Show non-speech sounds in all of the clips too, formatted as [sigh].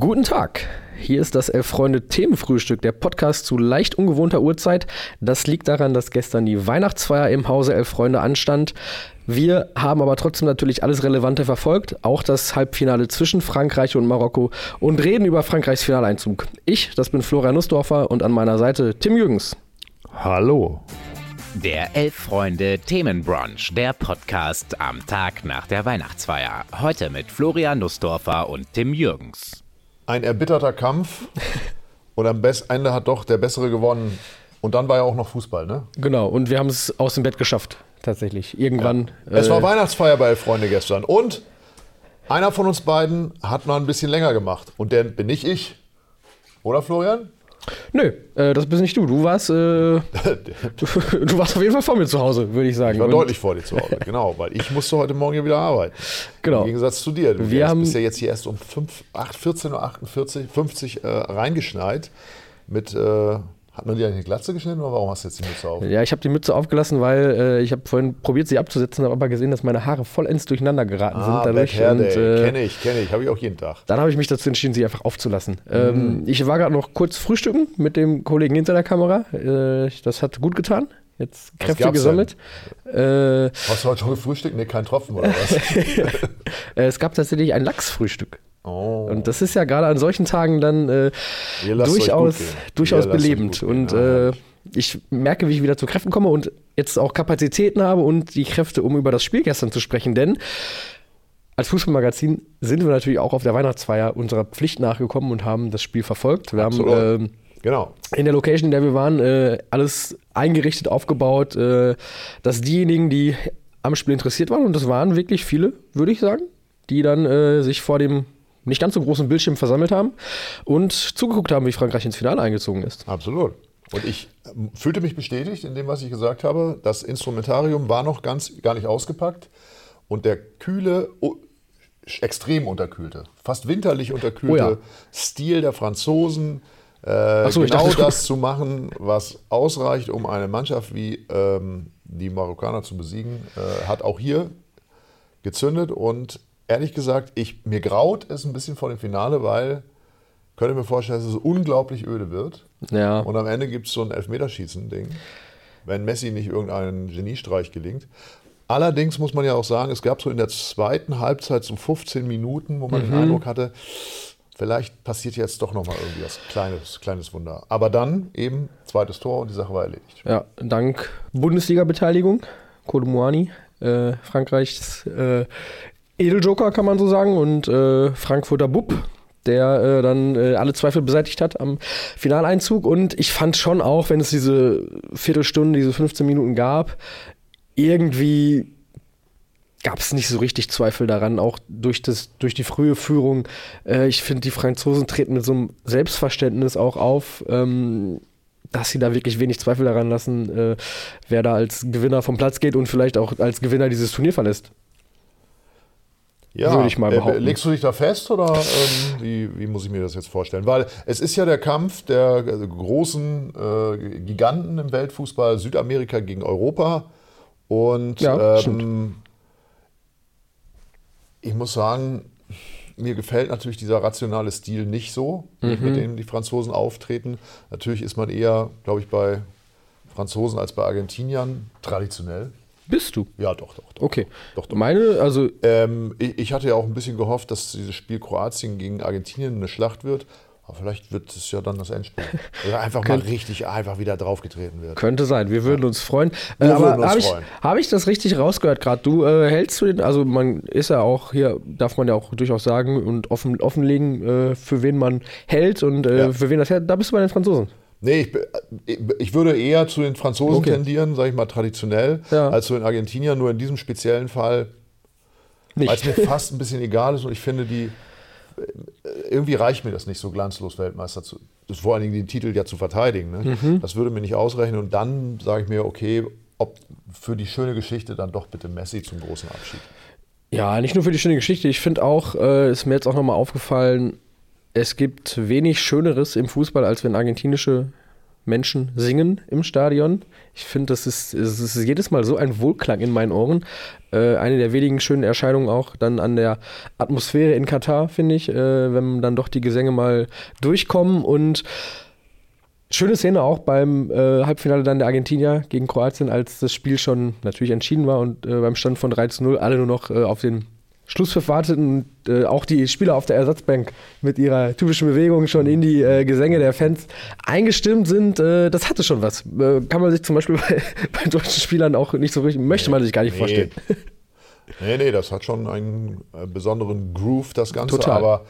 Guten Tag. Hier ist das Elf Freunde Themenfrühstück, der Podcast zu leicht ungewohnter Uhrzeit. Das liegt daran, dass gestern die Weihnachtsfeier im Hause Elf Freunde anstand. Wir haben aber trotzdem natürlich alles Relevante verfolgt, auch das Halbfinale zwischen Frankreich und Marokko und reden über Frankreichs Finaleinzug. Ich, das bin Florian Nussdorfer und an meiner Seite Tim Jürgens. Hallo. Der Elf Freunde Themenbrunch, der Podcast am Tag nach der Weihnachtsfeier. Heute mit Florian Nussdorfer und Tim Jürgens. Ein erbitterter Kampf [laughs] und am Ende hat doch der Bessere gewonnen. Und dann war ja auch noch Fußball, ne? Genau, und wir haben es aus dem Bett geschafft, tatsächlich. Irgendwann. Ja. Es war äh, Weihnachtsfeier bei Freunde gestern. Und einer von uns beiden hat mal ein bisschen länger gemacht. Und der bin nicht ich. Oder Florian? Nö, äh, das bist nicht du. Du warst, äh, [laughs] du, warst auf jeden Fall vor mir zu Hause, würde ich sagen. Ich war Und deutlich vor dir zu Hause, [laughs] genau, weil ich musste heute Morgen hier wieder arbeiten. Genau. Im Gegensatz zu dir. Du Wir haben, bist ja jetzt hier erst um 14.48 Uhr 50 äh, reingeschneit mit äh, hat man dir eine Glatze geschnitten oder warum hast du jetzt die Mütze auf? Ja, ich habe die Mütze aufgelassen, weil äh, ich habe vorhin probiert, sie abzusetzen, habe aber gesehen, dass meine Haare vollends durcheinander geraten ah, sind dadurch. Hair und, äh, kenne ich, kenne ich, habe ich auch jeden Tag. Dann habe ich mich dazu entschieden, sie einfach aufzulassen. Mhm. Ähm, ich war gerade noch kurz frühstücken mit dem Kollegen hinter der Kamera. Äh, das hat gut getan. Jetzt Kräfte gesammelt. Äh, Hast du heute schon gefrühstückt? Nee, kein Tropfen oder was? [laughs] Äh, es gab tatsächlich ein Lachsfrühstück. Oh. Und das ist ja gerade an solchen Tagen dann äh, durchaus, durchaus belebend. Und äh, ich merke, wie ich wieder zu Kräften komme und jetzt auch Kapazitäten habe und die Kräfte, um über das Spiel gestern zu sprechen. Denn als Fußballmagazin sind wir natürlich auch auf der Weihnachtsfeier unserer Pflicht nachgekommen und haben das Spiel verfolgt. Wir Absolut. haben äh, genau. in der Location, in der wir waren, äh, alles eingerichtet, aufgebaut, äh, dass diejenigen, die am Spiel interessiert waren, und das waren wirklich viele, würde ich sagen, die dann äh, sich vor dem nicht ganz so großen Bildschirm versammelt haben und zugeguckt haben, wie Frankreich ins Finale eingezogen ist. Absolut. Und ich ähm, fühlte mich bestätigt in dem, was ich gesagt habe. Das Instrumentarium war noch ganz gar nicht ausgepackt und der kühle, extrem unterkühlte, fast winterlich unterkühlte oh ja. Stil der Franzosen, äh, so, genau das zu machen, was ausreicht, um eine Mannschaft wie ähm, die Marokkaner zu besiegen, äh, hat auch hier gezündet und ehrlich gesagt, ich, mir graut es ein bisschen vor dem Finale, weil könnte mir vorstellen, dass es unglaublich öde wird. Ja. Und am Ende gibt es so ein Elfmeterschießen-Ding, wenn Messi nicht irgendeinen Geniestreich gelingt. Allerdings muss man ja auch sagen, es gab so in der zweiten Halbzeit so 15 Minuten, wo man mhm. den Eindruck hatte, vielleicht passiert jetzt doch nochmal irgendwie was kleines, kleines Wunder. Aber dann eben zweites Tor und die Sache war erledigt. Ja, dank Bundesliga-Beteiligung, Kolumuani, äh, Frankreichs äh, Edeljoker, kann man so sagen, und äh, Frankfurter Bub, der äh, dann äh, alle Zweifel beseitigt hat am Finaleinzug. Und ich fand schon auch, wenn es diese Viertelstunde, diese 15 Minuten gab, irgendwie gab es nicht so richtig Zweifel daran, auch durch, das, durch die frühe Führung. Äh, ich finde, die Franzosen treten mit so einem Selbstverständnis auch auf. Ähm, dass sie da wirklich wenig Zweifel daran lassen, äh, wer da als Gewinner vom Platz geht und vielleicht auch als Gewinner dieses Turnier verlässt. Ja, würde ich mal äh, behaupten. legst du dich da fest oder ähm, wie, wie, muss ich mir das jetzt vorstellen? Weil es ist ja der Kampf der großen äh, Giganten im Weltfußball, Südamerika gegen Europa. Und ja, ähm, ich muss sagen, mir gefällt natürlich dieser rationale Stil nicht so, mhm. mit dem die Franzosen auftreten. Natürlich ist man eher, glaube ich, bei Franzosen als bei Argentiniern traditionell. Bist du? Ja, doch, doch. doch okay. Doch, doch. Meine, also. Ähm, ich, ich, hatte ja auch ein bisschen gehofft, dass dieses Spiel Kroatien gegen Argentinien eine Schlacht wird. Aber vielleicht wird es ja dann das Endspiel. [laughs] Oder einfach mal richtig einfach wieder draufgetreten wird. Könnte sein. Wir würden ja. uns freuen. Wir äh, aber habe ich, hab ich das richtig rausgehört gerade? Du äh, hältst du den, also man ist ja auch hier, darf man ja auch durchaus sagen und offen, offenlegen, äh, für wen man hält und äh, ja. für wen das hält. Da bist du bei den Franzosen. Nee, ich, ich, würde eher zu den Franzosen okay. tendieren, sage ich mal traditionell, ja. als zu den Argentiniern. Nur in diesem speziellen Fall, weil es mir [laughs] fast ein bisschen egal ist und ich finde, die irgendwie reicht mir das nicht so glanzlos Weltmeister zu, vor allen Dingen den Titel ja zu verteidigen. Ne? Mhm. Das würde mir nicht ausreichen und dann sage ich mir, okay, ob für die schöne Geschichte dann doch bitte Messi zum großen Abschied. Ja, nicht nur für die schöne Geschichte. Ich finde auch, äh, ist mir jetzt auch nochmal aufgefallen, es gibt wenig Schöneres im Fußball, als wenn argentinische Menschen singen im Stadion. Ich finde, das ist, es ist jedes Mal so ein Wohlklang in meinen Ohren. Äh, eine der wenigen schönen Erscheinungen auch dann an der Atmosphäre in Katar, finde ich, äh, wenn dann doch die Gesänge mal durchkommen und Schöne Szene auch beim äh, Halbfinale dann der Argentinier gegen Kroatien, als das Spiel schon natürlich entschieden war und äh, beim Stand von 3 zu 0 alle nur noch äh, auf den Schlusspfiff warteten und äh, auch die Spieler auf der Ersatzbank mit ihrer typischen Bewegung schon in die äh, Gesänge der Fans eingestimmt sind. Äh, das hatte schon was. kann man sich zum Beispiel [laughs] bei, bei, deutschen Spielern auch nicht so richtig, möchte man sich gar nicht nee. vorstellen. [laughs] Nee, nee, das hat schon einen besonderen Groove, das Ganze. Total. Aber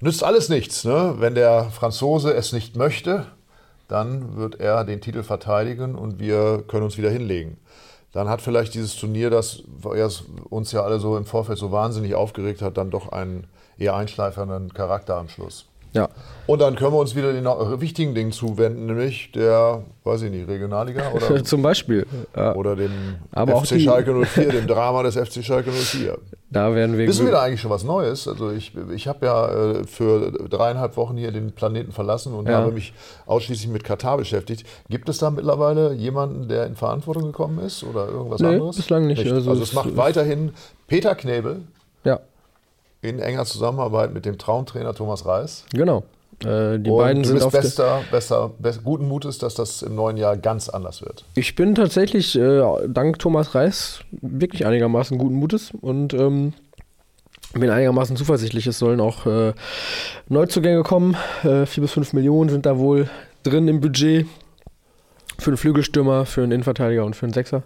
nützt alles nichts. Ne? Wenn der Franzose es nicht möchte, dann wird er den Titel verteidigen und wir können uns wieder hinlegen. Dann hat vielleicht dieses Turnier, das uns ja alle so im Vorfeld so wahnsinnig aufgeregt hat, dann doch einen eher einschleifernden Charakter am Schluss. Ja. Und dann können wir uns wieder den wichtigen Dingen zuwenden, nämlich der, weiß ich nicht, Regionalliga [laughs] oder zum Beispiel oder dem Aber FC Schalke 04, dem Drama des FC Schalke 04. Da werden wir. Wissen wir da eigentlich schon was Neues? Also ich, ich habe ja äh, für dreieinhalb Wochen hier den Planeten verlassen und ja. habe mich ausschließlich mit Katar beschäftigt. Gibt es da mittlerweile jemanden, der in Verantwortung gekommen ist oder irgendwas nee, anderes? Bislang nicht. nicht. Also, also es macht weiterhin Peter Knebel. In enger Zusammenarbeit mit dem Traumtrainer Thomas Reis. Genau. Äh, die und beiden du sind bist bester, besser, best, guten Mutes, dass das im neuen Jahr ganz anders wird. Ich bin tatsächlich äh, dank Thomas Reis wirklich einigermaßen guten Mutes und ähm, bin einigermaßen zuversichtlich. Es sollen auch äh, Neuzugänge kommen. Äh, vier bis fünf Millionen sind da wohl drin im Budget. Für einen Flügelstürmer, für einen Innenverteidiger und für einen Sechser.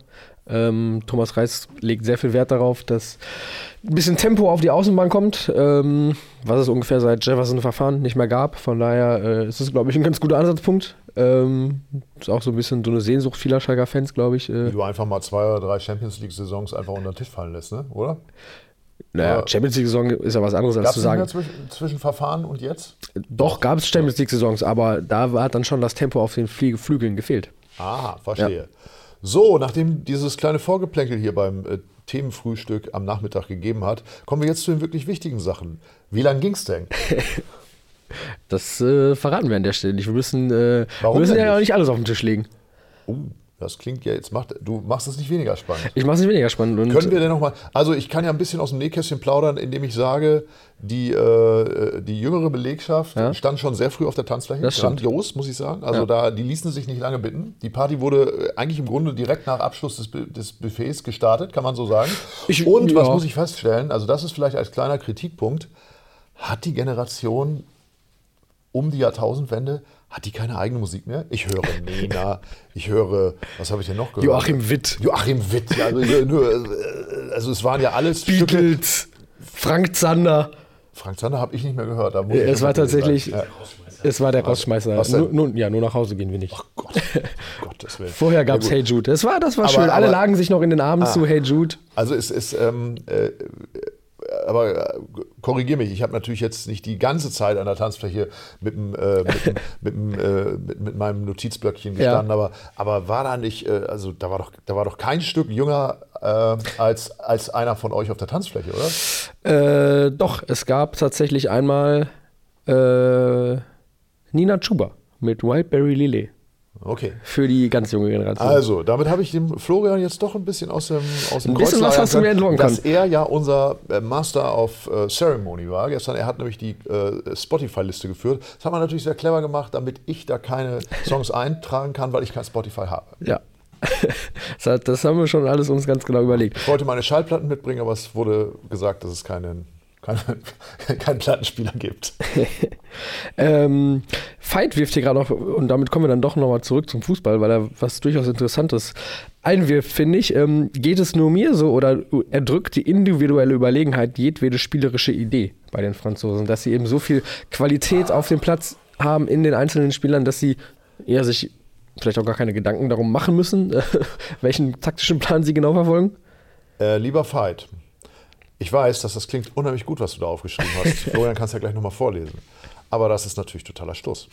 Ähm, Thomas Reis legt sehr viel Wert darauf, dass ein bisschen Tempo auf die Außenbahn kommt, ähm, was es ungefähr seit Jefferson-Verfahren nicht mehr gab. Von daher äh, ist es, glaube ich, ein ganz guter Ansatzpunkt. Ähm, ist auch so ein bisschen so eine Sehnsucht vieler Schalker Fans, glaube ich. Äh. Wie du einfach mal zwei oder drei Champions League-Saisons einfach unter den Tisch fallen lässt, ne? oder? Naja, Champions League-Saison ist ja was anderes als zu sagen. Zwischen, zwischen Verfahren und jetzt? Doch, gab es Champions League-Saisons, aber da hat dann schon das Tempo auf den Flügeln gefehlt. Ah, verstehe. Ja. So, nachdem dieses kleine Vorgeplänkel hier beim äh, Themenfrühstück am Nachmittag gegeben hat, kommen wir jetzt zu den wirklich wichtigen Sachen. Wie lang ging es denn? das äh, verraten wir an der Stelle nicht. Wir müssen, äh, wir müssen ja auch nicht alles auf den Tisch legen. Uh. Das klingt ja jetzt, macht, du machst es nicht weniger spannend. Ich mache es nicht weniger spannend. Können wir denn nochmal, also ich kann ja ein bisschen aus dem Nähkästchen plaudern, indem ich sage, die, äh, die jüngere Belegschaft ja? stand schon sehr früh auf der Tanzfläche. Das Grandios, muss ich sagen. Also ja. da, die ließen sich nicht lange bitten. Die Party wurde eigentlich im Grunde direkt nach Abschluss des, des Buffets gestartet, kann man so sagen. Ich, und was muss ich feststellen, also das ist vielleicht als kleiner Kritikpunkt, hat die Generation um die Jahrtausendwende hat die keine eigene Musik mehr? Ich höre Nena, ich höre, was habe ich denn noch gehört? Joachim Witt. Joachim Witt, ja, also, also es waren ja alles Beatles, Stücke. Frank Zander. Frank Zander habe ich nicht mehr gehört. Da ja, es war tatsächlich, ja. es war der Rausschmeißer. Nur, nur, ja, nur nach Hause gehen wir nicht. Ach Gott, [laughs] Gottes Willen. Vorher gab es ja, Hey Jude. Das war, das war aber, schön. Alle aber, lagen sich noch in den Armen ah, zu Hey Jude. Also es ist, ähm, äh, aber äh, korrigiere mich, ich habe natürlich jetzt nicht die ganze Zeit an der Tanzfläche mit, dem, äh, mit, [laughs] mit, äh, mit, mit, meinem Notizblöckchen gestanden, ja. aber, aber war da nicht, äh, also da war, doch, da war doch kein Stück jünger äh, als, als einer von euch auf der Tanzfläche, oder? Äh, doch, es gab tatsächlich einmal Nina Chuba mit Wildberry Lily. Okay. Für die ganz junge Generation. Also, damit habe ich dem Florian jetzt doch ein bisschen aus dem aus dem Ein bisschen was hast du mir entlocken Dass er ja unser äh, Master of äh, Ceremony war gestern. Er hat nämlich die äh, Spotify-Liste geführt. Das hat man natürlich sehr clever gemacht, damit ich da keine Songs [laughs] eintragen kann, weil ich kein Spotify habe. Ja. [laughs] das haben wir schon alles uns ganz genau überlegt. Ich wollte meine Schallplatten mitbringen, aber es wurde gesagt, dass es keinen [laughs] keinen kein Plattenspieler gibt. [laughs] ähm, Veit wirft hier gerade noch, und damit kommen wir dann doch nochmal zurück zum Fußball, weil er was durchaus Interessantes einwirft, finde ich. Ähm, geht es nur mir so oder erdrückt die individuelle Überlegenheit jedwede spielerische Idee bei den Franzosen, dass sie eben so viel Qualität auf dem Platz haben in den einzelnen Spielern, dass sie eher sich vielleicht auch gar keine Gedanken darum machen müssen, [laughs] welchen taktischen Plan sie genau verfolgen? Äh, lieber Veit, ich weiß, dass das klingt unheimlich gut, was du da aufgeschrieben hast. [laughs] Florian kannst ja gleich nochmal vorlesen. Aber das ist natürlich totaler Stoß.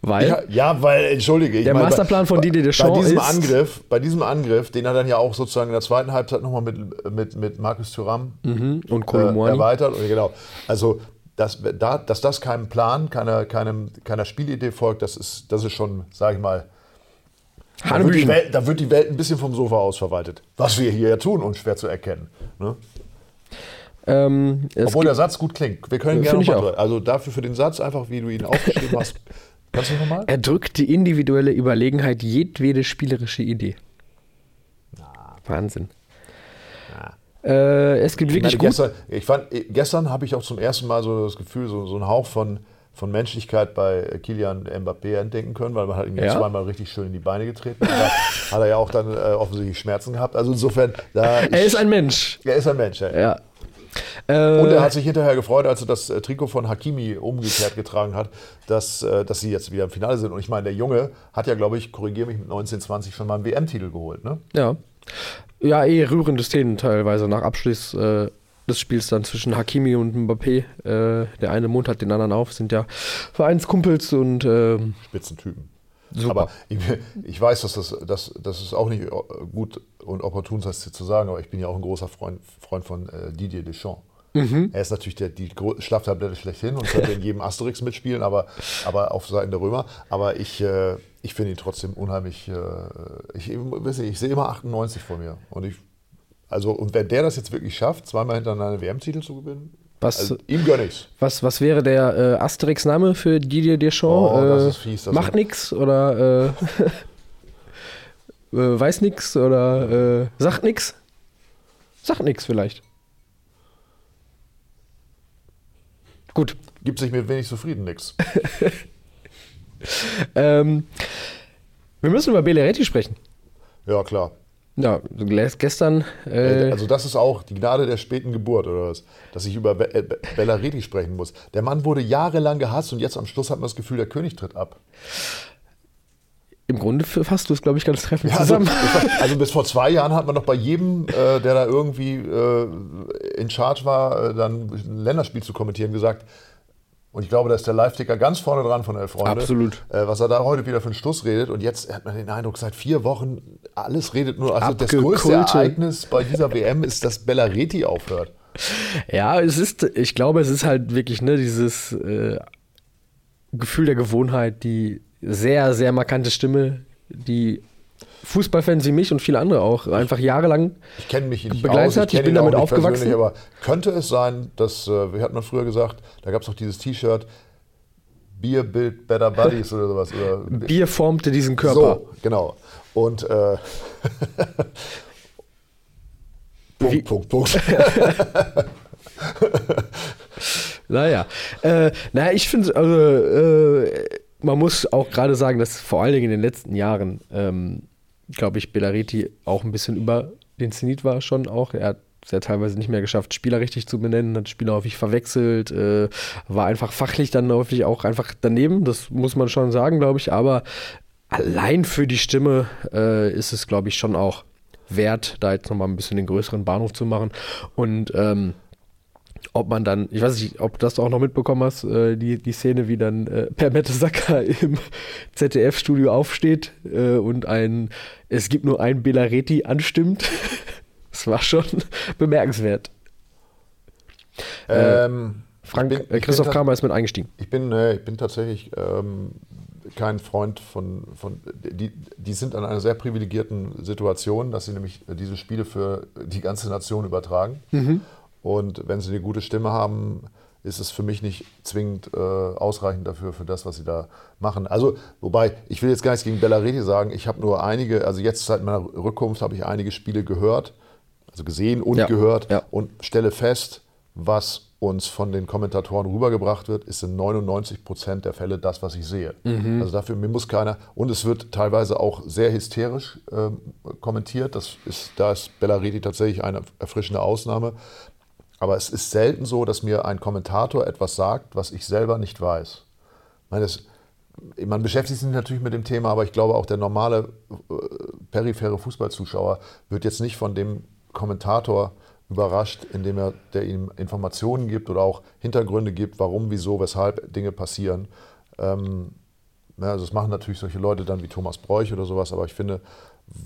Weil? Ja, ja weil, entschuldige. der meine, Masterplan von Didier Deschamps bei diesem ist Angriff, Bei diesem Angriff, den er dann ja auch sozusagen in der zweiten Halbzeit nochmal mit, mit, mit Markus Thuram mhm. und Kolo äh, erweitert. Und, genau. Also dass, da, dass das keinem Plan, keiner, keinem, keiner Spielidee folgt, das ist, das ist schon, sage ich mal, da wird, Welt, da wird, die Welt, ein bisschen vom Sofa aus verwaltet. Was wir hier ja tun, schwer zu erkennen. Ne? Ähm, Obwohl der Satz gut klingt. Wir können gerne nochmal. Also dafür für den Satz, einfach wie du ihn aufgeschrieben hast. [laughs] Kannst du nochmal? Er drückt die individuelle Überlegenheit jedwede spielerische Idee. Na. Wahnsinn. Äh, es gibt ich wirklich meine, gestern, ich fand, gestern habe ich auch zum ersten Mal so das Gefühl, so, so einen Hauch von, von Menschlichkeit bei Kilian Mbappé entdecken können, weil man hat ihn ja. zweimal richtig schön in die Beine getreten. da hat er ja auch dann äh, offensichtlich Schmerzen gehabt. Also insofern, da er ist ein Mensch. Er ist ein Mensch. Ja. ja. Und er hat sich hinterher gefreut, als er das äh, Trikot von Hakimi umgekehrt getragen hat, dass, äh, dass sie jetzt wieder im Finale sind. Und ich meine, der Junge hat ja, glaube ich, korrigiere mich, mit 19, 20 schon mal einen WM-Titel geholt. Ne? Ja. Ja, eh rührende Szenen teilweise nach Abschluss äh, des Spiels dann zwischen Hakimi und Mbappé. Äh, der eine hat den anderen auf, sind ja Vereinskumpels und äh, Spitzentypen. Super. Aber ich, ich, weiß, dass das, dass, das ist auch nicht gut und opportun, das zu sagen, aber ich bin ja auch ein großer Freund, Freund von äh, Didier Deschamps. Mhm. Er ist natürlich der, die Schlaftablette schlechthin und könnte in jedem Asterix mitspielen, aber, aber auf Seiten der Römer. Aber ich, äh, ich finde ihn trotzdem unheimlich. Äh, ich, ich sehe immer 98 vor mir. Und, ich, also, und wenn der das jetzt wirklich schafft, zweimal hintereinander WM-Titel zu gewinnen, was, also, ihm gönne ich's. Was, was wäre der äh, Asterix-Name für Didier Deschamps? Oh, das äh, ist fies. Das macht nix oder äh, [laughs] äh, weiß nix oder sagt nix? Sagt nix vielleicht. Gut. Gibt sich mit wenig zufrieden nix. [laughs] ähm, wir müssen über Beleretti sprechen. Ja, klar. Ja, gestern. Äh also, das ist auch die Gnade der späten Geburt, oder was? Dass ich über Be äh, Bellareti sprechen muss. Der Mann wurde jahrelang gehasst und jetzt am Schluss hat man das Gefühl, der König tritt ab. Im Grunde fasst du es, glaube ich, ganz treffend ja, also, zusammen. Also, [laughs] also, bis vor zwei Jahren hat man doch bei jedem, äh, der da irgendwie äh, in Charge war, äh, dann ein Länderspiel zu kommentieren, gesagt, und ich glaube, da ist der Live-Ticker ganz vorne dran von Elf Freunde. Absolut. Äh, was er da heute wieder für einen Schluss redet. Und jetzt hat man den Eindruck, seit vier Wochen alles redet nur. Also das größte Ereignis bei dieser WM ist, dass Bellareti aufhört. Ja, es ist, ich glaube, es ist halt wirklich ne, dieses äh, Gefühl der Gewohnheit, die sehr, sehr markante Stimme, die Fußballfans wie mich und viele andere auch einfach jahrelang ich kenne mich nicht begleitet hat. Ich, ich bin damit aufgewachsen. Aber könnte es sein, dass, äh, wie hat man früher gesagt, da gab es auch dieses T-Shirt, Bier build better buddies oder sowas. Oder [laughs] Bier formte diesen Körper. So, genau. Und äh, [laughs] Punkt, wie? Punkt, Punkt. [laughs] naja. Äh, naja, ich finde, also, äh, man muss auch gerade sagen, dass vor allen Dingen in den letzten Jahren ähm, glaube ich, Bellariti auch ein bisschen über den Zenit war schon auch. Er hat es ja teilweise nicht mehr geschafft, Spieler richtig zu benennen, hat Spieler häufig verwechselt, äh, war einfach fachlich dann häufig auch einfach daneben, das muss man schon sagen, glaube ich, aber allein für die Stimme äh, ist es, glaube ich, schon auch wert, da jetzt nochmal ein bisschen den größeren Bahnhof zu machen. Und ähm, ob man dann, ich weiß nicht, ob du das auch noch mitbekommen hast, äh, die, die Szene, wie dann äh, Per Mertesacker [laughs] im ZDF-Studio aufsteht äh, und ein, es gibt nur ein Belareti anstimmt. [laughs] das war schon [laughs] bemerkenswert. Äh, ähm, Frank, bin, äh, Christoph Kramer ist mit eingestiegen. Ich bin, äh, ich bin tatsächlich ähm, kein Freund von, von die, die sind in einer sehr privilegierten Situation, dass sie nämlich diese Spiele für die ganze Nation übertragen. Mhm. Und wenn sie eine gute Stimme haben, ist es für mich nicht zwingend äh, ausreichend dafür, für das, was sie da machen. Also, wobei, ich will jetzt gar nichts gegen Bellareti sagen. Ich habe nur einige, also jetzt seit meiner Rückkunft habe ich einige Spiele gehört, also gesehen und ja, gehört ja. und stelle fest, was uns von den Kommentatoren rübergebracht wird, ist in 99 Prozent der Fälle das, was ich sehe. Mhm. Also dafür, mir muss keiner, und es wird teilweise auch sehr hysterisch äh, kommentiert. Das ist, da ist Bellareti tatsächlich eine erfrischende Ausnahme. Aber es ist selten so, dass mir ein Kommentator etwas sagt, was ich selber nicht weiß. Meine, das, man beschäftigt sich natürlich mit dem Thema, aber ich glaube auch der normale äh, periphere Fußballzuschauer wird jetzt nicht von dem Kommentator überrascht, indem er der ihm Informationen gibt oder auch Hintergründe gibt, warum, wieso, weshalb Dinge passieren. Ähm, ja, also das machen natürlich solche Leute dann wie Thomas Bräuch oder sowas, aber ich finde,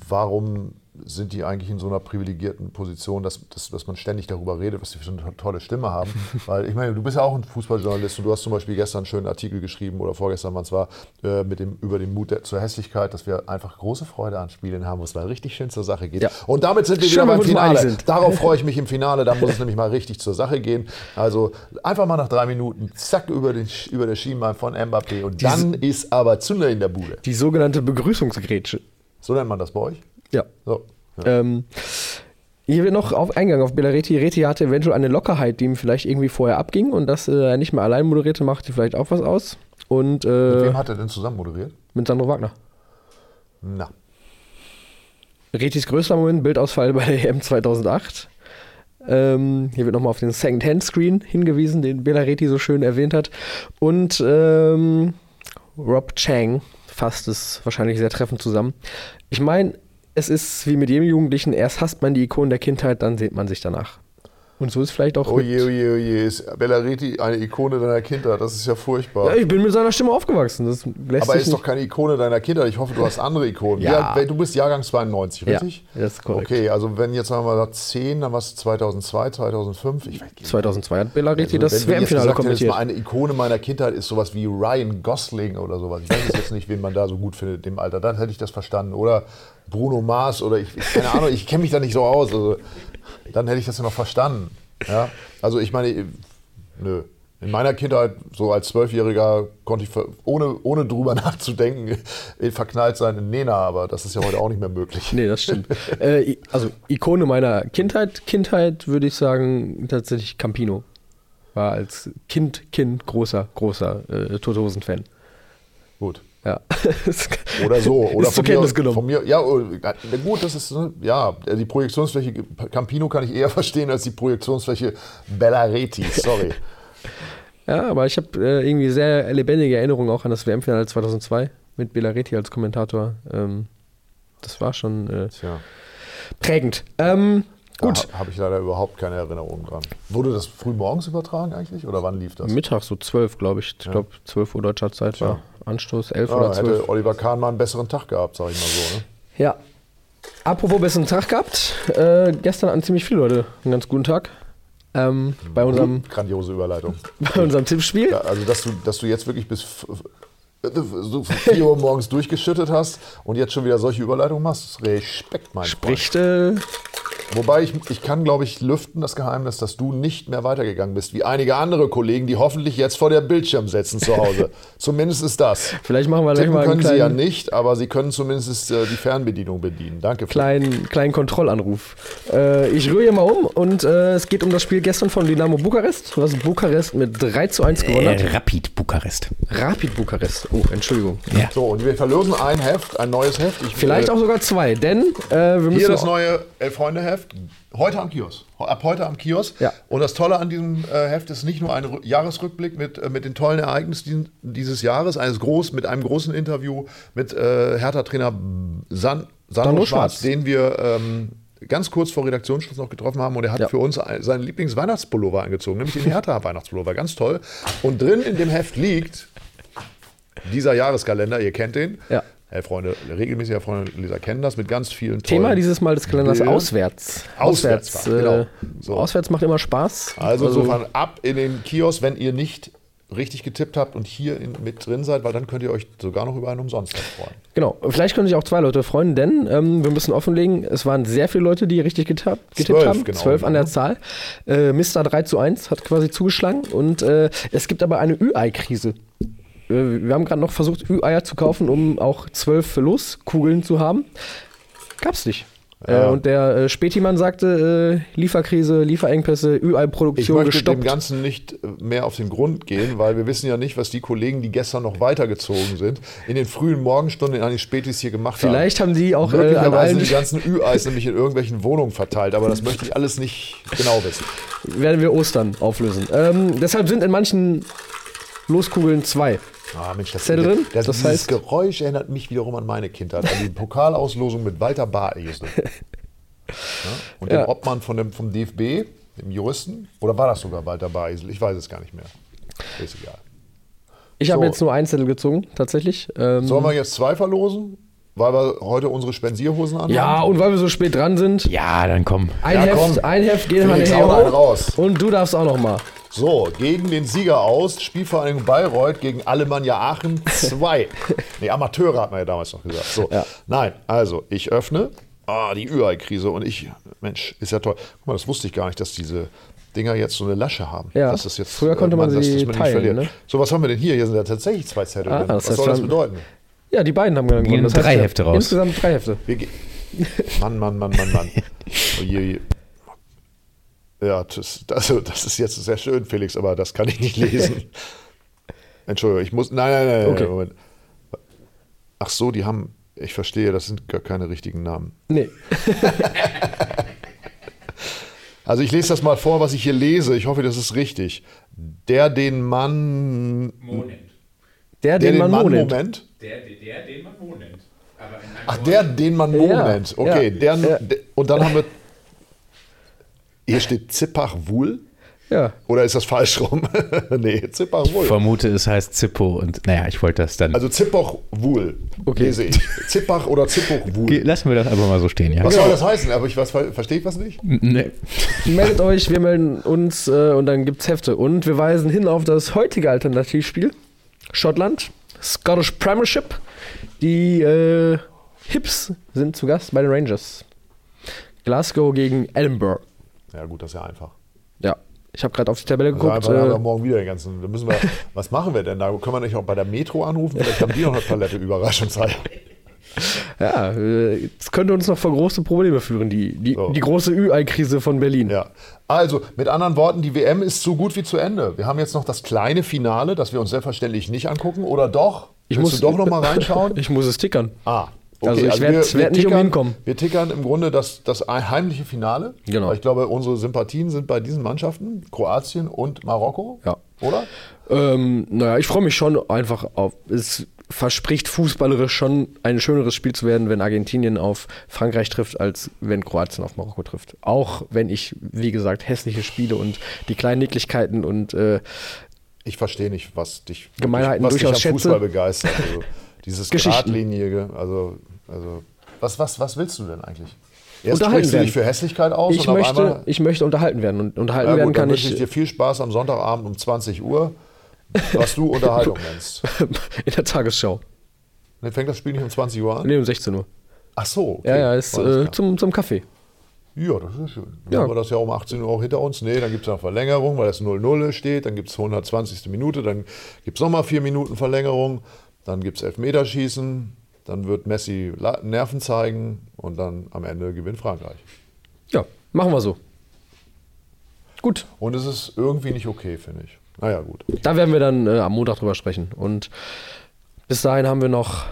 warum sind die eigentlich in so einer privilegierten Position, dass, dass, dass man ständig darüber redet, was sie für eine tolle Stimme haben. [laughs] Weil ich meine, du bist ja auch ein Fußballjournalist und du hast zum Beispiel gestern einen schönen Artikel geschrieben oder vorgestern, wann es war, äh, mit dem, über den Mut der, zur Hässlichkeit, dass wir einfach große Freude an Spielen haben, wo es mal richtig schön zur Sache geht. Ja. Und damit sind wir Schön, wieder beim Finale. Darauf freue ich [laughs] mich im Finale, da muss es nämlich mal richtig zur Sache gehen. Also einfach mal nach drei Minuten, zack, über, den, über der Schienbein von Mbappé und dann ist aber Zunder in der Bude. Die sogenannte Begrüßungsgrätsche. So nennt man das bei euch? Ja. So. Ja. Ähm, hier wird noch auf Eingang auf Belareti. Reti hatte eventuell eine Lockerheit, die ihm vielleicht irgendwie vorher abging und dass äh, er nicht mehr allein moderierte, machte vielleicht auch was aus. Und Mit äh, wem hat er denn zusammen moderiert? mit Sandro Wagner. Na. Retis größter Moment, Bildausfall bei der EM 2008. Ähm, hier wird nochmal auf den Second-Hand-Screen hingewiesen, den Belareti so schön erwähnt hat. Und ähm, Rob Chang fasst es wahrscheinlich sehr treffend zusammen. Ich meine, es ist wie mit jedem Jugendlichen, erst hasst man die Ikonen der Kindheit, dann sehnt man sich danach. Und so ist vielleicht auch. Oh mit- je, oh je, oh je. Ist Bellariti eine Ikone deiner Kindheit? Das ist ja furchtbar. Ja, ich bin mit seiner Stimme aufgewachsen. Das lässt Aber er ist doch keine Ikone deiner Kindheit. Ich hoffe, du hast andere Ikonen. Ja. Alt- du bist Jahrgang 92, Ja, richtig? das ist korrekt. Okay, also wenn jetzt sagen wir mal 10, dann war es 2002, 2005. Ich weiß nicht. 2002 hat Belareti Also, das wenn du jetzt WM-Finale hättest, kommentiert. mal eine Ikone meiner Kindheit ist sowas wie Ryan Gosling oder sowas. Ich weiß jetzt nicht, wen man da so gut findet im Alter. Dann hätte ich das verstanden. Oder Bruno Mars oder ich, keine Ahnung, ich kenne mich da nicht so aus. Also, dann hätte ich das ja noch verstanden. Ja? Also ich meine, nö. In meiner Kindheit, so als Zwölfjähriger, konnte ich ohne, ohne drüber [laughs] nachzudenken verknallt sein in Nena, aber das ist ja heute auch nicht mehr möglich. Nee, das stimmt. äh, also Ikone meiner Kindheit, Kindheit würde ich sagen tatsächlich Campino. War als Kind, Kind großer, großer äh, Tote Hosen-Fan. Gut. Ja. [laughs] Oder so. Oder Ist zur von Kenntnis mir, genommen. Von mir, ja, oh, gut, das ist, ne, ja, die Projektionsfläche Campino kann ich eher [laughs] verstehen als die Projektionsfläche Bellareti. Sorry. [laughs] Ja, aber ich habe äh, irgendwie sehr lebendige Erinnerungen auch an das WM-Finale 2002 mit Belareti als Kommentator. Ähm, das war schon äh, prägend. Ähm, gut, habe ich leider überhaupt keine Erinnerung dran. Wurde das früh morgens übertragen eigentlich? Oder wann lief das? Mittag so 12, glaube ich. Ich glaube 12 Uhr deutscher Zeit war Anstoß, 11 Ah, oder 12. hätte Oliver Kahn mal einen besseren Tag gehabt, sage ich mal so. Ne? Ja. Apropos besseren Tag gehabt. Äh, gestern hatten ziemlich viele Leute einen ganz guten Tag. Ähm, bei, unserem, Grandiose Überleitung. [laughs] bei unserem Tippspiel. Ja, also, dass du, dass du jetzt wirklich bis so 4 Uhr morgens durchgeschüttet hast und jetzt schon wieder solche Überleitungen machst, Respekt, mein Freund. Spricht, Wobei ich, ich kann, glaube ich, lüften das Geheimnis, dass du nicht mehr weitergegangen bist, wie einige andere Kollegen, die hoffentlich jetzt vor der Bildschirm sitzen zu Hause. [laughs] zumindest ist das. vielleicht machen wir gleich Tippen mal einen können sie ja nicht, aber sie können zumindest äh, die Fernbedienung bedienen. Danke. Kleinen, kleinen Kontrollanruf. Äh, ich rühre hier mal um und äh, es geht um das Spiel gestern von Dynamo Bukarest, was Bukarest mit 3 zu 1 gewonnen hat. Äh, Rapid Bukarest. Rapid Bukarest. Oh, Entschuldigung. Ja. So, und wir verlosen ein Heft, ein neues Heft. Ich, Vielleicht äh, auch sogar zwei, denn äh, wir müssen. Hier das neue Elf-Freunde-Heft. Heute am Kiosk. Ab heute am Kiosk. Ja. Und das Tolle an diesem äh, Heft ist nicht nur ein Rü- Jahresrückblick mit, äh, mit den tollen Ereignissen dieses Jahres, eines groß, mit einem großen Interview mit äh, Hertha-Trainer San, Sandro Schwarz, den wir ähm, ganz kurz vor Redaktionsschluss noch getroffen haben. Und er hat Ja. für uns ein- seinen Lieblings-Weihnachtspullover angezogen, nämlich den Hertha-Weihnachtspullover. Ganz toll. Und drin in dem Heft liegt dieser Jahreskalender, ihr kennt den. Ja. Hey, Freunde, regelmäßiger Freunde Leser kennen das mit ganz vielen tollen Thema dieses Mal des Kalenders Bilder. auswärts. Auswärts, äh, genau. So. Auswärts macht immer Spaß. Also insofern ab in den Kiosk, wenn ihr nicht richtig getippt habt und hier in, mit drin seid, weil dann könnt ihr euch sogar noch über einen umsonst freuen. Genau, vielleicht können sich auch zwei Leute freuen, denn ähm, wir müssen offenlegen, es waren sehr viele Leute, die richtig getappt, getippt Zwölf, haben. genau. Zwölf an der Zahl. Äh, Mr. 3 zu 1 hat quasi zugeschlagen und äh, es gibt aber eine Ü-Ei-Krise. Äh, wir haben gerade noch versucht, Ü-Eier zu kaufen, um auch zwölf Loskugeln zu haben. Gab's nicht. Ja. Äh, und der äh, Spätimann sagte, äh, Lieferkrise, Lieferengpässe, Ich Ü-Ei-Produktion möchte dem gestoppt. Ganzen nicht äh, mehr auf den Grund gehen, weil wir wissen ja nicht, was die Kollegen, die gestern noch weitergezogen sind, in den frühen Morgenstunden in den Spätis hier gemacht Vielleicht haben die auch haben. äh, an allen die ganzen Ü-Eis nämlich in irgendwelchen Wohnungen verteilt, aber das möchte ich alles nicht genau wissen. werden wir Ostern auflösen. Ähm, deshalb sind in manchen Loskugeln zwei. Ah, Mensch, das, Zettel drin? Das, Das dieses heißt- Geräusch erinnert mich wiederum an meine Kindheit, an die Pokalauslosung mit Walter Baresel. [laughs] Ja? Und Ja. dem Obmann von dem, vom DFB, dem Juristen, oder war das sogar Walter Baresel? Ich weiß es gar nicht mehr. Ist egal. Ich habe So. jetzt nur einen Zettel gezogen, tatsächlich. Ähm, Sollen wir jetzt zwei verlosen? weil wir heute unsere Spensierhosen anhaben. Ja, und weil wir so spät dran sind, Ja, dann komm. ein, Ja, Heft, komm. ein Heft geht hoch. raus. Und du darfst auch noch mal. So, gegen den Sieger aus, Spielvereinigung Bayreuth gegen Alemannia Aachen 2. [laughs] nee, Amateure hat man ja damals noch gesagt. So, Ja. nein, also ich öffne. Ah, die Ü-Ei-Krise und ich, Mensch, ist ja toll. Guck mal, das wusste ich gar nicht, dass diese Dinger jetzt so eine Lasche haben. Ja, Das ist jetzt, früher konnte man dass- sie dass nicht teilen, ne? So, was haben wir denn hier? Hier sind ja tatsächlich zwei Zettel Ah, drin. das Was heißt, soll das bedeuten? Ja, die beiden haben gewonnen. Gehen Das heißt, drei wir- Hefte raus. Insgesamt drei Hefte. Mann, Mann, Mann, Mann, Mann. [laughs] Oh je, je. Ja, das, also, das ist jetzt sehr schön, Felix, aber das kann ich nicht lesen. [laughs] Entschuldigung, ich muss. Nein, nein, nein, Okay. nein Moment. Ach so, die haben. Ich verstehe, das sind gar keine richtigen Namen. Nee. [laughs] Also ich lese das mal vor, was ich hier lese. Ich hoffe, das ist richtig. Der den Mann. Der, Der den, den man Mann Mo nennt. Moment. Der, der, den man Mo nennt. Aber in einem Ach, der, den man Mo Ja, nennt. Okay, ja, der, ja. der, und dann haben wir. Hier steht Zippach Wul. Ja. Oder ist das falsch rum? [laughs] nee, Zippach Wul. Vermute, es heißt Zippo und naja, ich wollte das dann. Also Zippach Wul. Okay. Lese ich. Zippach oder Zippach Wul. Ge- Lassen wir das einfach mal so stehen, ja? Was soll das heißen? Aber ich was, verstehe ich was nicht? Nee. Meldet euch, wir melden uns äh, und dann gibt's Hefte. Und wir weisen hin auf das heutige Alternativspiel. Schottland, Scottish Premiership. Die äh, Hips sind zu Gast bei den Rangers. Glasgow gegen Edinburgh. Ja, gut, das ist ja einfach. Ja, ich habe gerade auf die Tabelle Also geguckt. haben wir Äh, morgen wieder den ganzen. Da müssen wir, [laughs] was machen wir denn da? Können wir nicht auch bei der Metro anrufen? Vielleicht haben die noch eine Palette Überraschungszeit. ja, äh, es könnte uns noch vor große Probleme führen, die, die, So. die große Ü-Ei-Krise von Berlin. Ja. Also, mit anderen Worten, die WM ist so gut wie zu Ende. Wir haben jetzt noch das kleine Finale, das wir uns selbstverständlich nicht angucken. Oder doch? Ich Willst muss- du doch noch mal [laughs] reinschauen? Ich muss es tickern. Ah, Also ich wir- werd- wir werd nicht tickern- umhin kommen. Wir tickern im Grunde das, das heimliche Finale. Genau. Weil Ich glaube, unsere Sympathien sind bei diesen Mannschaften, Kroatien und Marokko. Ja. Oder? Ähm, naja, ich freue mich schon einfach auf. Es verspricht fußballerisch schon ein schöneres Spiel zu werden, wenn Argentinien auf Frankreich trifft, als wenn Kroatien auf Marokko trifft. Auch wenn ich, wie gesagt, hässliche Spiele und die kleinen Nicklichkeiten und äh, Ich verstehe nicht, was dich, Gemeinheiten was dich am durchaus schätze. Fußball begeistert. Also, dieses. [laughs] Geradlinige, also, also was, was, was willst du denn eigentlich? Erst Unterhalten sprichst du dich für Hässlichkeit aus ich, möchte, einmal, ich möchte unterhalten werden. Und unterhalten ja, werden gut, dann kann wünsche ich, ich dir viel Spaß am Sonntagabend um 20 Uhr, was du Unterhaltung [laughs] nennst. in der Tagesschau. Ne, fängt das Spiel nicht um 20 Uhr an? Nee, um 16 Uhr. Ach so, okay. Ja, ja, ist äh, zum, zum Kaffee. Ja, das ist schön. Dann Ja. haben wir das ja um 18 Uhr auch hinter uns. Nee, dann gibt es noch Verlängerung, weil es 0-0 steht. Dann gibt es 120. Minute. Dann gibt es nochmal vier Minuten Verlängerung. Dann gibt es Elfmeterschießen. Dann wird Messi Nerven zeigen. Und dann am Ende gewinnt Frankreich. Ja, machen wir so. Gut, Und es ist irgendwie nicht okay, finde ich. Naja, gut. da werden wir dann äh, am Montag drüber sprechen. Und bis dahin haben wir noch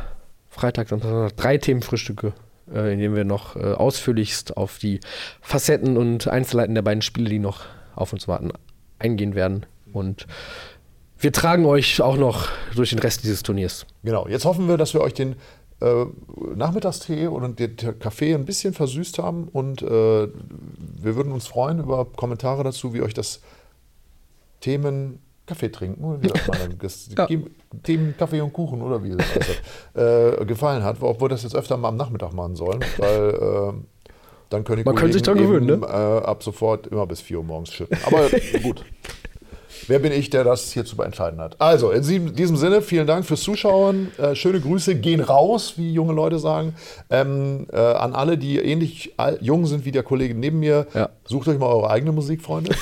Freitag, Samstag, Sonntag drei Themenfrühstücke, äh, in denen wir noch äh, ausführlichst auf die Facetten und Einzelheiten der beiden Spiele, die noch auf uns warten, eingehen werden. Und wir tragen euch auch noch durch den Rest dieses Turniers. Genau. Jetzt hoffen wir, dass wir euch den äh, Nachmittagstee oder den Kaffee ein bisschen versüßt haben. Und äh, wir würden uns freuen über Kommentare dazu, wie euch das Themen Kaffee trinken, oder wie sagt man? Das Ja. Themen Kaffee und Kuchen oder wie das heißt, äh, gefallen hat, obwohl wir das jetzt öfter mal am Nachmittag machen sollen, weil äh, dann können die Man könnte sich Kollegen dran gewöhnen, eben, äh, ab sofort immer bis 4 Uhr morgens schütten. Aber gut. Wer bin ich, der das hier zu entscheiden hat? Also, in diesem Sinne, vielen Dank fürs Zuschauen. Äh, schöne Grüße gehen raus, wie junge Leute sagen. Ähm, äh, an alle, die ähnlich jung sind wie der Kollege neben mir. Ja. Sucht euch mal eure eigene Musik, Freunde.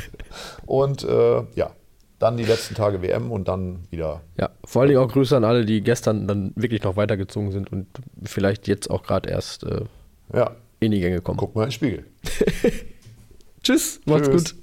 [laughs] und äh, ja, dann die letzten Tage WM und dann wieder. Ja, vor allen Dingen auch Grüße an alle, die gestern dann wirklich noch weitergezogen sind und vielleicht jetzt auch gerade erst äh, Ja, in die Gänge kommen. guck mal in den Spiegel. [laughs] Tschüss, macht's Tschüss. gut.